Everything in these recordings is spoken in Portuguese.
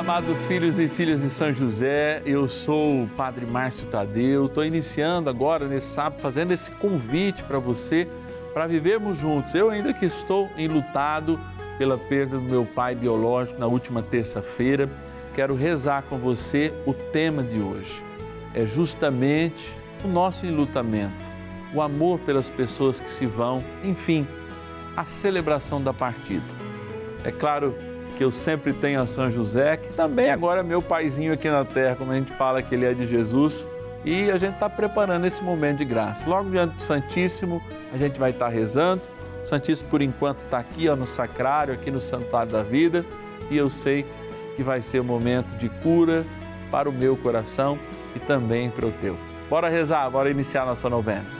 amados filhos e filhas de São José, eu sou o Padre Márcio Tadeu, estou iniciando agora nesse sábado, fazendo esse convite para você, para vivermos juntos. Eu ainda que estou enlutado pela perda do meu pai biológico na última terça-feira, quero rezar com você o tema de hoje. É justamente o nosso enlutamento, o amor pelas pessoas que se vão, enfim, a celebração da partida. É claro que eu sempre tenho a São José, que também agora é meu paizinho aqui na terra, como a gente fala que ele é de Jesus. E a gente está preparando esse momento de graça. Logo diante do Santíssimo, a gente vai estar tá rezando. O Santíssimo, por enquanto, está aqui ó, no sacrário, aqui no Santuário da Vida. E eu sei que vai ser um momento de cura para o meu coração e também para o teu. Bora rezar, bora iniciar nossa novena.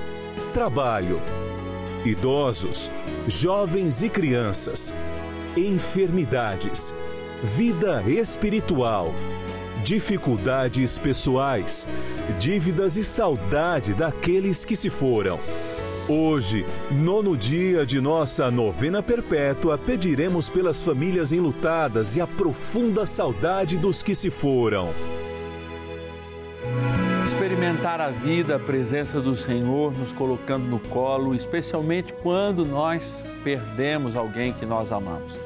trabalho. Idosos, jovens e crianças, enfermidades, vida espiritual, dificuldades pessoais, dívidas e saudade daqueles que se foram. Hoje, nono dia de nossa novena perpétua, pediremos pelas famílias enlutadas e a profunda saudade dos que se foram a vida, a presença do Senhor nos colocando no colo, especialmente quando nós perdemos alguém que nós amamos.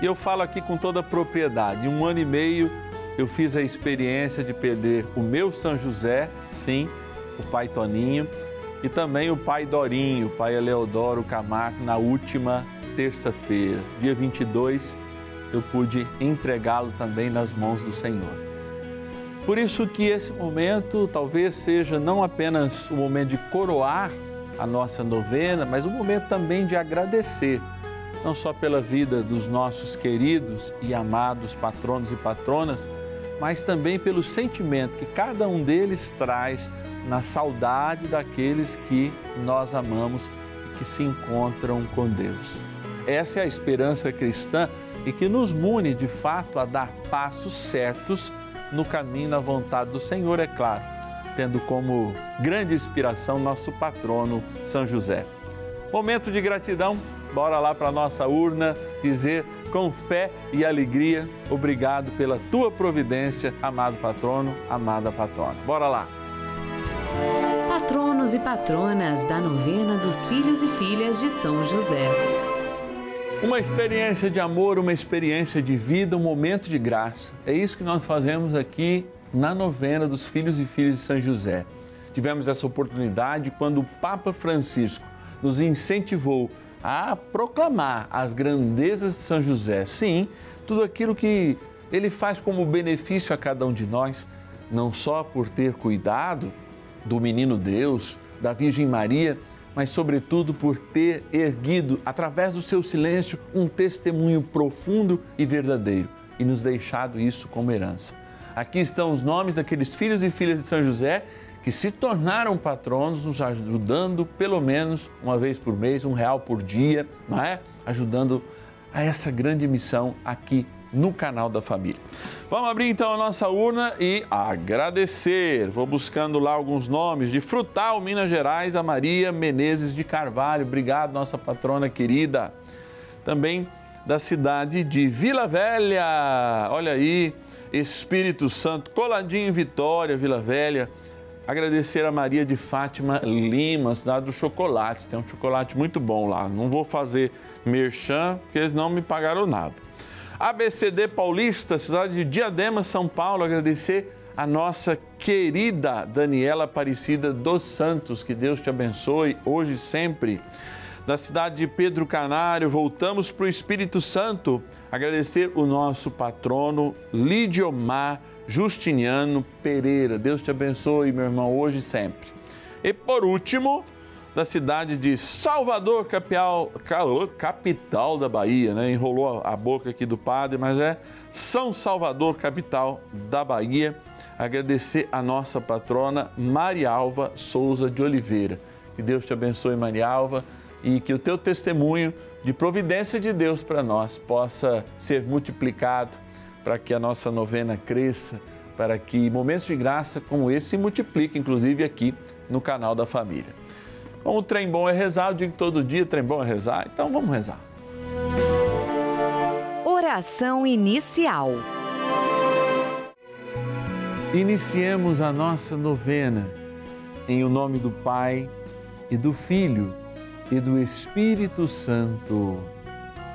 E eu falo aqui com toda propriedade. Em um ano e meio eu fiz a experiência de perder o meu São José, sim, o pai Toninho, e também o pai Dorinho, o pai Eleodoro Camargo, na última terça-feira, dia 22, eu pude entregá-lo também nas mãos do Senhor. Por isso que esse momento talvez seja não apenas o momento de coroar a nossa novena, mas um momento também de agradecer, não só pela vida dos nossos queridos e amados patronos e patronas, mas também pelo sentimento que cada um deles traz na saudade daqueles que nós amamos e que se encontram com Deus. Essa é a esperança cristã e que nos mune de fato a dar passos certos no caminho na vontade do Senhor, é claro, tendo como grande inspiração nosso patrono São José. Momento de gratidão, bora lá para nossa urna dizer com fé e alegria, obrigado pela tua providência, amado patrono, amada patrona. Bora lá. Patronos e patronas da novena dos filhos e filhas de São José. Uma experiência de amor, uma experiência de vida, um momento de graça. É isso que nós fazemos aqui na novena dos filhos e filhas de São José. Tivemos essa oportunidade quando o Papa Francisco nos incentivou a proclamar as grandezas de São José. Sim, tudo aquilo que ele faz como benefício a cada um de nós, não só por ter cuidado do menino Deus, da Virgem Maria, mas, sobretudo, por ter erguido, através do seu silêncio, um testemunho profundo e verdadeiro e nos deixado isso como herança. Aqui estão os nomes daqueles filhos e filhas de São José que se tornaram patronos, nos ajudando pelo menos uma vez por mês, um real por dia, não é? Ajudando a essa grande missão aqui no canal da família. Vamos abrir então a nossa urna e agradecer. Vou buscando lá alguns nomes de Frutal, Minas Gerais, a Maria Menezes de Carvalho. Obrigado, nossa patrona querida. Também da cidade de Vila Velha. Olha aí, Espírito Santo, coladinho em Vitória, Vila Velha. Agradecer a Maria de Fátima Lima, cidade do chocolate. Tem um chocolate muito bom lá. Não vou fazer merchan, porque eles não me pagaram nada. ABCD Paulista, cidade de Diadema, São Paulo, agradecer a nossa querida Daniela Aparecida dos Santos, que Deus te abençoe hoje e sempre. Da cidade de Pedro Canário, voltamos para o Espírito Santo, agradecer o nosso patrono Lidiomar Justiniano Pereira. Deus te abençoe, meu irmão, hoje e sempre. E por último, da cidade de Salvador, capital, capital da Bahia, né? Enrolou a boca aqui do padre, mas é São Salvador, capital da Bahia. Agradecer a nossa patrona Marialva Souza de Oliveira. Que Deus te abençoe, Marialva, e que o teu testemunho de providência de Deus para nós possa ser multiplicado para que a nossa novena cresça, para que momentos de graça como esse se multipliquem, inclusive aqui no canal da família. Como o trem bom é rezar, eu digo todo dia, trem bom é rezar, então vamos rezar. Oração inicial. Iniciemos a nossa novena em o nome do Pai e do Filho e do Espírito Santo.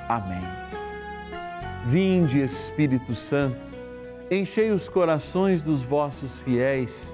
Amém. Vinde, Espírito Santo, enchei os corações dos vossos fiéis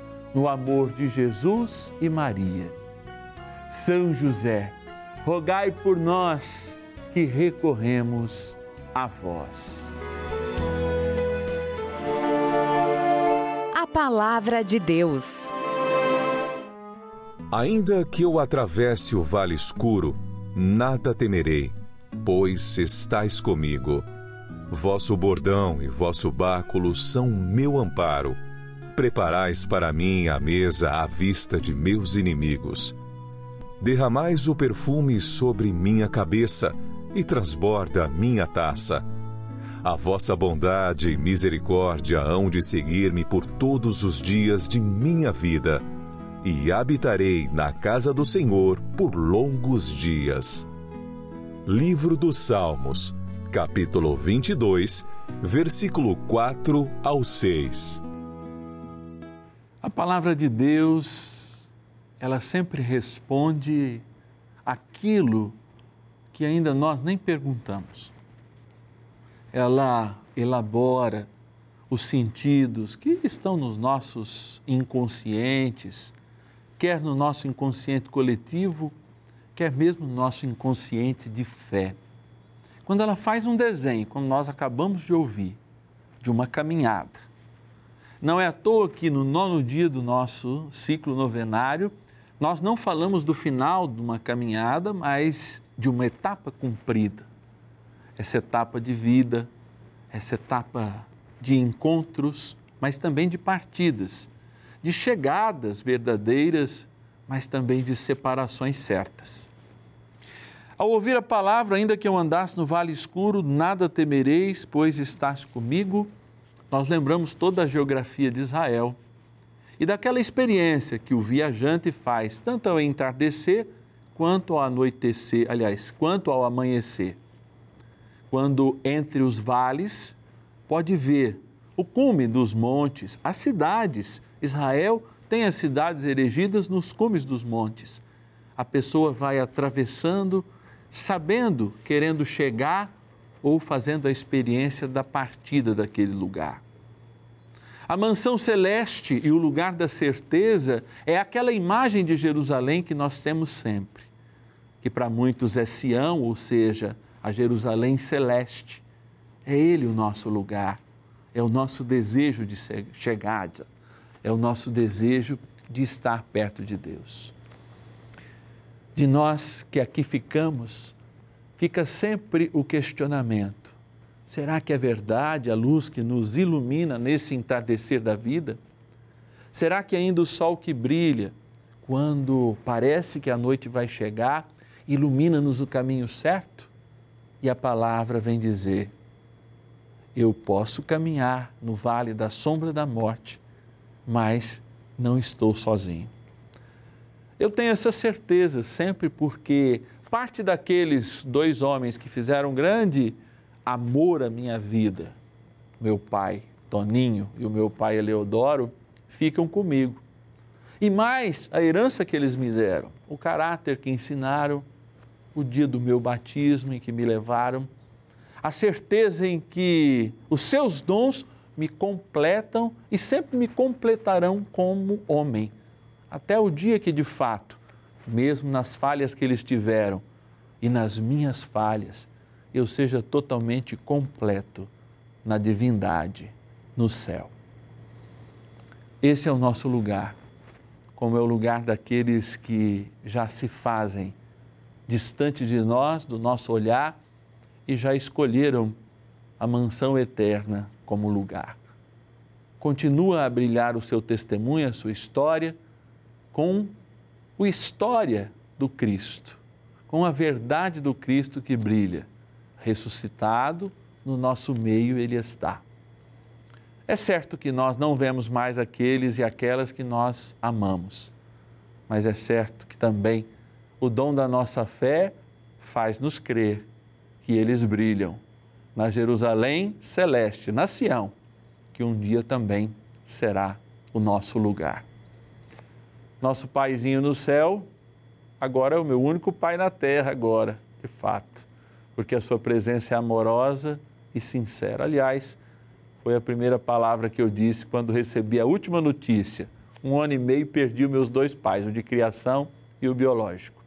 no amor de Jesus e Maria. São José, rogai por nós que recorremos a vós. A Palavra de Deus. Ainda que eu atravesse o vale escuro, nada temerei, pois estais comigo. Vosso bordão e vosso báculo são meu amparo preparais para mim a mesa à vista de meus inimigos. Derramais o perfume sobre minha cabeça e transborda minha taça. A vossa bondade e misericórdia hão de seguir-me por todos os dias de minha vida, e habitarei na casa do Senhor por longos dias. Livro dos Salmos, capítulo 22, versículo 4 ao 6. A palavra de Deus, ela sempre responde aquilo que ainda nós nem perguntamos. Ela elabora os sentidos que estão nos nossos inconscientes, quer no nosso inconsciente coletivo, quer mesmo no nosso inconsciente de fé. Quando ela faz um desenho, como nós acabamos de ouvir, de uma caminhada. Não é à toa que no nono dia do nosso ciclo novenário, nós não falamos do final de uma caminhada, mas de uma etapa cumprida. Essa etapa de vida, essa etapa de encontros, mas também de partidas, de chegadas verdadeiras, mas também de separações certas. Ao ouvir a palavra, ainda que eu andasse no vale escuro, nada temereis, pois estás comigo, nós lembramos toda a geografia de Israel e daquela experiência que o viajante faz tanto ao entardecer quanto ao anoitecer, aliás, quanto ao amanhecer. Quando entre os vales pode ver o cume dos montes, as cidades. Israel tem as cidades erigidas nos cumes dos montes. A pessoa vai atravessando, sabendo, querendo chegar ou fazendo a experiência da partida daquele lugar. A mansão celeste e o lugar da certeza é aquela imagem de Jerusalém que nós temos sempre, que para muitos é Sião, ou seja, a Jerusalém celeste. É Ele o nosso lugar, é o nosso desejo de chegada, é o nosso desejo de estar perto de Deus. De nós que aqui ficamos, fica sempre o questionamento: será que é verdade a luz que nos ilumina nesse entardecer da vida? Será que ainda o sol que brilha, quando parece que a noite vai chegar, ilumina-nos o caminho certo? E a palavra vem dizer: eu posso caminhar no vale da sombra da morte, mas não estou sozinho. Eu tenho essa certeza sempre porque parte daqueles dois homens que fizeram grande amor à minha vida, meu pai Toninho e o meu pai Eleodoro, ficam comigo. E mais a herança que eles me deram, o caráter que ensinaram, o dia do meu batismo em que me levaram a certeza em que os seus dons me completam e sempre me completarão como homem, até o dia que de fato, mesmo nas falhas que eles tiveram e nas minhas falhas, eu seja totalmente completo na divindade, no céu. Esse é o nosso lugar, como é o lugar daqueles que já se fazem distante de nós, do nosso olhar e já escolheram a mansão eterna como lugar. Continua a brilhar o seu testemunho, a sua história, com a história do Cristo, com a verdade do Cristo que brilha. Ressuscitado, no nosso meio ele está. É certo que nós não vemos mais aqueles e aquelas que nós amamos, mas é certo que também o dom da nossa fé faz-nos crer que eles brilham na Jerusalém celeste, na Sião, que um dia também será o nosso lugar. Nosso paizinho no céu, agora é o meu único pai na terra, agora, de fato, porque a sua presença é amorosa e sincera. Aliás, foi a primeira palavra que eu disse quando recebi a última notícia. Um ano e meio perdi os meus dois pais, o de criação e o biológico.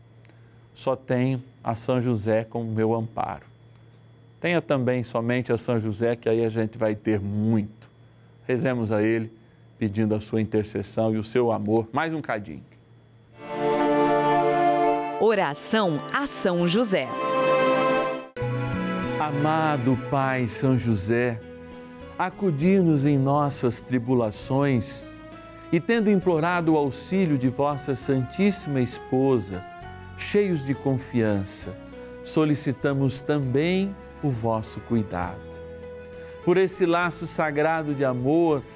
Só tenho a São José como meu amparo. Tenha também somente a São José, que aí a gente vai ter muito. Rezemos a Ele, pedindo a sua intercessão e o seu amor. Mais um cadinho. Oração a São José. Amado Pai São José, acudir-nos em nossas tribulações e, tendo implorado o auxílio de vossa Santíssima Esposa, cheios de confiança, solicitamos também o vosso cuidado. Por esse laço sagrado de amor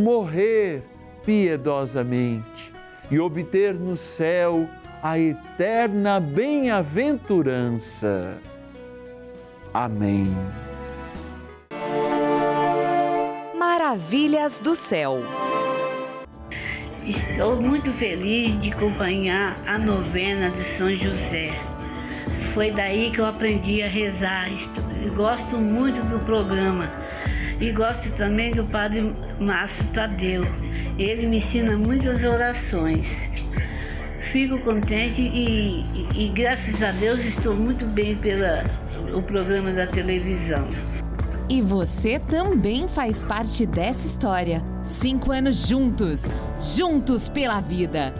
morrer piedosamente e obter no céu a eterna bem-aventurança. Amém. Maravilhas do céu. Estou muito feliz de acompanhar a novena de São José. Foi daí que eu aprendi a rezar. Gosto muito do programa e gosto também do Padre Márcio Tadeu. Ele me ensina muitas orações. Fico contente e, e, e graças a Deus estou muito bem pelo programa da televisão. E você também faz parte dessa história. Cinco anos juntos, juntos pela vida.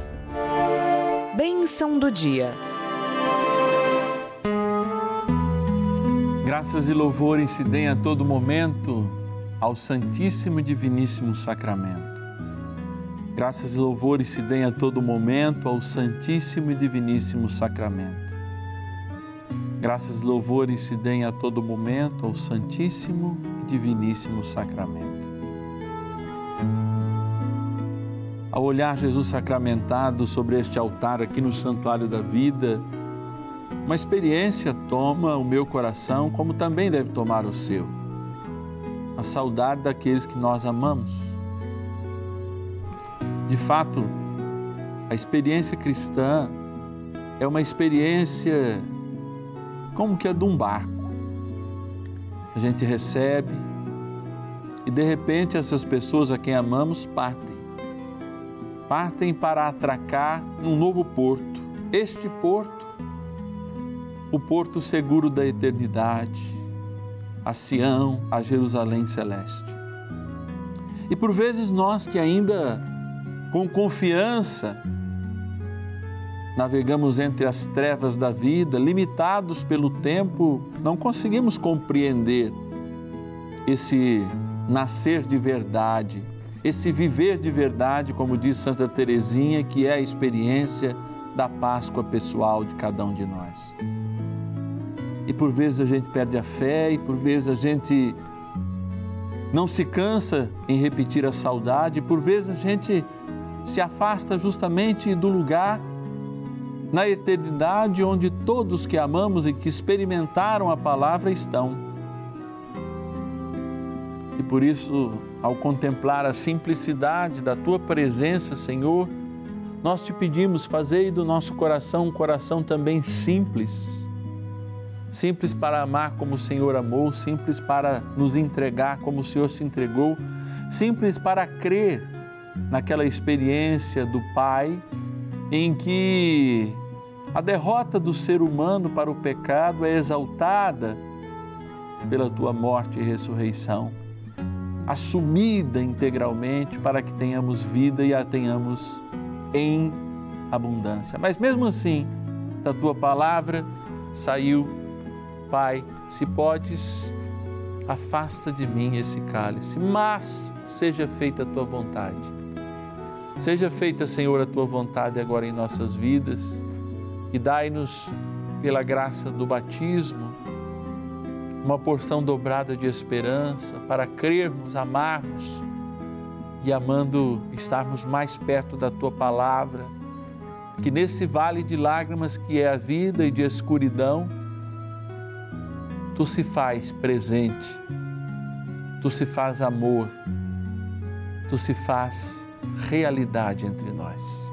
Bênção do dia. Graças e louvores se deem a todo momento ao Santíssimo e Diviníssimo Sacramento. Graças e louvores se deem a todo momento ao Santíssimo e Diviníssimo Sacramento. Graças e louvores se deem a todo momento ao Santíssimo e Diviníssimo Sacramento. Ao olhar Jesus sacramentado sobre este altar aqui no Santuário da Vida, uma experiência toma o meu coração, como também deve tomar o seu a saudade daqueles que nós amamos. De fato, a experiência cristã é uma experiência como que a de um barco. A gente recebe e de repente essas pessoas a quem amamos partem. Partem para atracar num novo porto. Este porto, o porto seguro da eternidade a Sião, a Jerusalém celeste. E por vezes nós que ainda com confiança navegamos entre as trevas da vida, limitados pelo tempo, não conseguimos compreender esse nascer de verdade, esse viver de verdade, como diz Santa Teresinha, que é a experiência da Páscoa pessoal de cada um de nós. E por vezes a gente perde a fé, e por vezes a gente não se cansa em repetir a saudade, por vezes a gente se afasta justamente do lugar na eternidade onde todos que amamos e que experimentaram a palavra estão. E por isso, ao contemplar a simplicidade da tua presença, Senhor, nós te pedimos, fazei do nosso coração um coração também simples simples para amar como o Senhor amou, simples para nos entregar como o Senhor se entregou, simples para crer naquela experiência do Pai em que a derrota do ser humano para o pecado é exaltada pela tua morte e ressurreição, assumida integralmente para que tenhamos vida e a tenhamos em abundância. Mas mesmo assim, da tua palavra saiu Pai, se podes, afasta de mim esse cálice, mas seja feita a tua vontade. Seja feita, Senhor, a tua vontade agora em nossas vidas e dai-nos, pela graça do batismo, uma porção dobrada de esperança para crermos, amarmos e amando estarmos mais perto da tua palavra. Que nesse vale de lágrimas que é a vida e de escuridão, tu se faz presente, tu se faz amor, tu se faz realidade entre nós.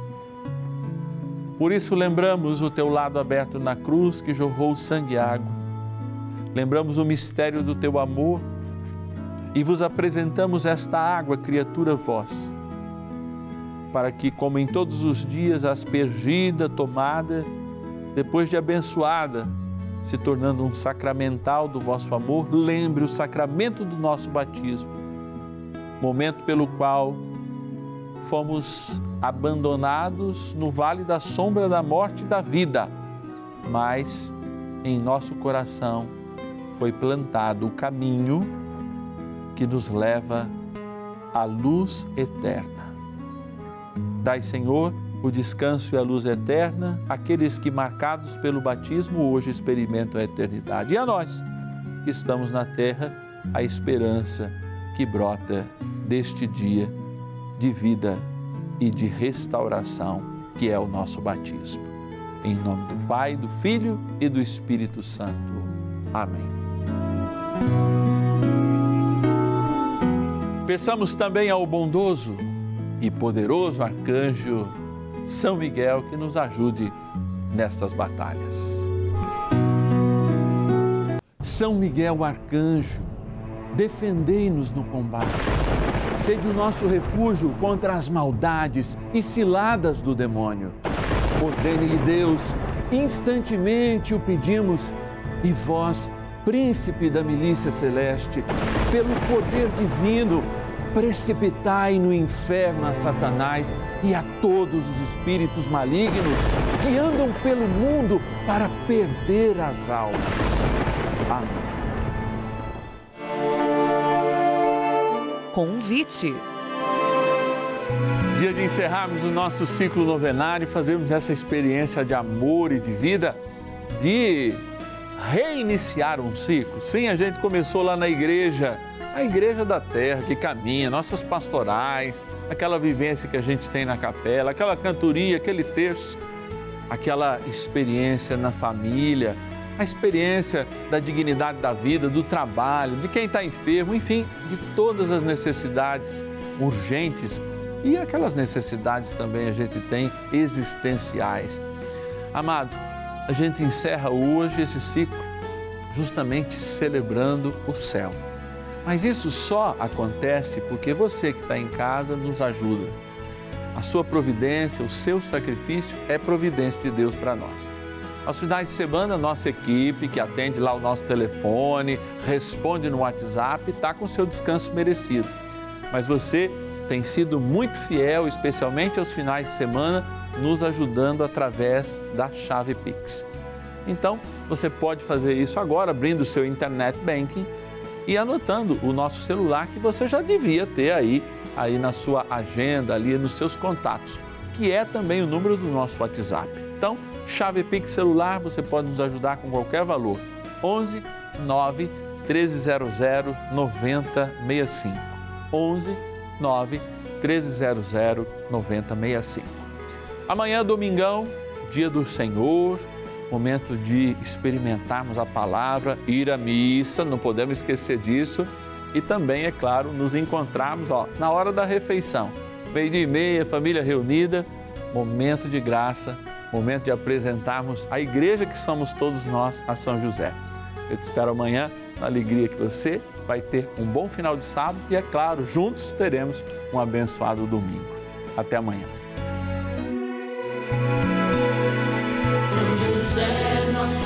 Por isso lembramos o teu lado aberto na cruz que jorrou sangue e água. Lembramos o mistério do teu amor e vos apresentamos esta água, criatura vós, para que, como em todos os dias, aspergida, tomada, depois de abençoada, se tornando um sacramental do vosso amor, lembre o sacramento do nosso batismo, momento pelo qual fomos abandonados no vale da sombra da morte e da vida, mas em nosso coração foi plantado o caminho que nos leva à luz eterna. Dai, Senhor, o descanso e a luz eterna àqueles que, marcados pelo batismo, hoje experimentam a eternidade. E a nós, que estamos na terra, a esperança que brota deste dia de vida e de restauração, que é o nosso batismo. Em nome do Pai, do Filho e do Espírito Santo. Amém. Peçamos também ao bondoso e poderoso arcanjo São Miguel que nos ajude nestas batalhas. São Miguel arcanjo, defendei-nos no combate. Sede o nosso refúgio contra as maldades e ciladas do demônio. Ordene-lhe Deus, instantemente o pedimos, e vós, príncipe da milícia celeste, pelo poder divino, precipitai no inferno a Satanás e a todos os espíritos malignos que andam pelo mundo para perder as almas. Amém. Convite. Dia de encerrarmos o nosso ciclo novenário e fazermos essa experiência de amor e de vida, de reiniciar um ciclo. Sim, a gente começou lá na igreja a igreja da terra que caminha, nossas pastorais, aquela vivência que a gente tem na capela, aquela cantoria, aquele terço, aquela experiência na família, a experiência da dignidade da vida, do trabalho, de quem está enfermo, enfim, de todas as necessidades urgentes e aquelas necessidades também a gente tem existenciais. Amados, a gente encerra hoje esse ciclo justamente celebrando o céu mas isso só acontece porque você que está em casa nos ajuda. A sua providência, o seu sacrifício é providência de Deus para nós. Aos finais de semana, nossa equipe que atende lá o nosso telefone, responde no WhatsApp, está com seu descanso merecido. Mas você tem sido muito fiel, especialmente aos finais de semana, nos ajudando através da chave Pix. Então, você pode fazer isso agora abrindo o seu internet banking e anotando o nosso celular que você já devia ter aí, aí na sua agenda, ali nos seus contatos, que é também o número do nosso WhatsApp. Então, chave Pix celular, você pode nos ajudar com qualquer valor. 11 9 1300 9065. 11 9 1300 9065. Amanhã, domingão, dia do Senhor momento de experimentarmos a palavra, ir à missa, não podemos esquecer disso. E também, é claro, nos encontrarmos ó, na hora da refeição. Meio dia e meia, família reunida, momento de graça, momento de apresentarmos a igreja que somos todos nós a São José. Eu te espero amanhã, na alegria que você vai ter um bom final de sábado e, é claro, juntos teremos um abençoado domingo. Até amanhã.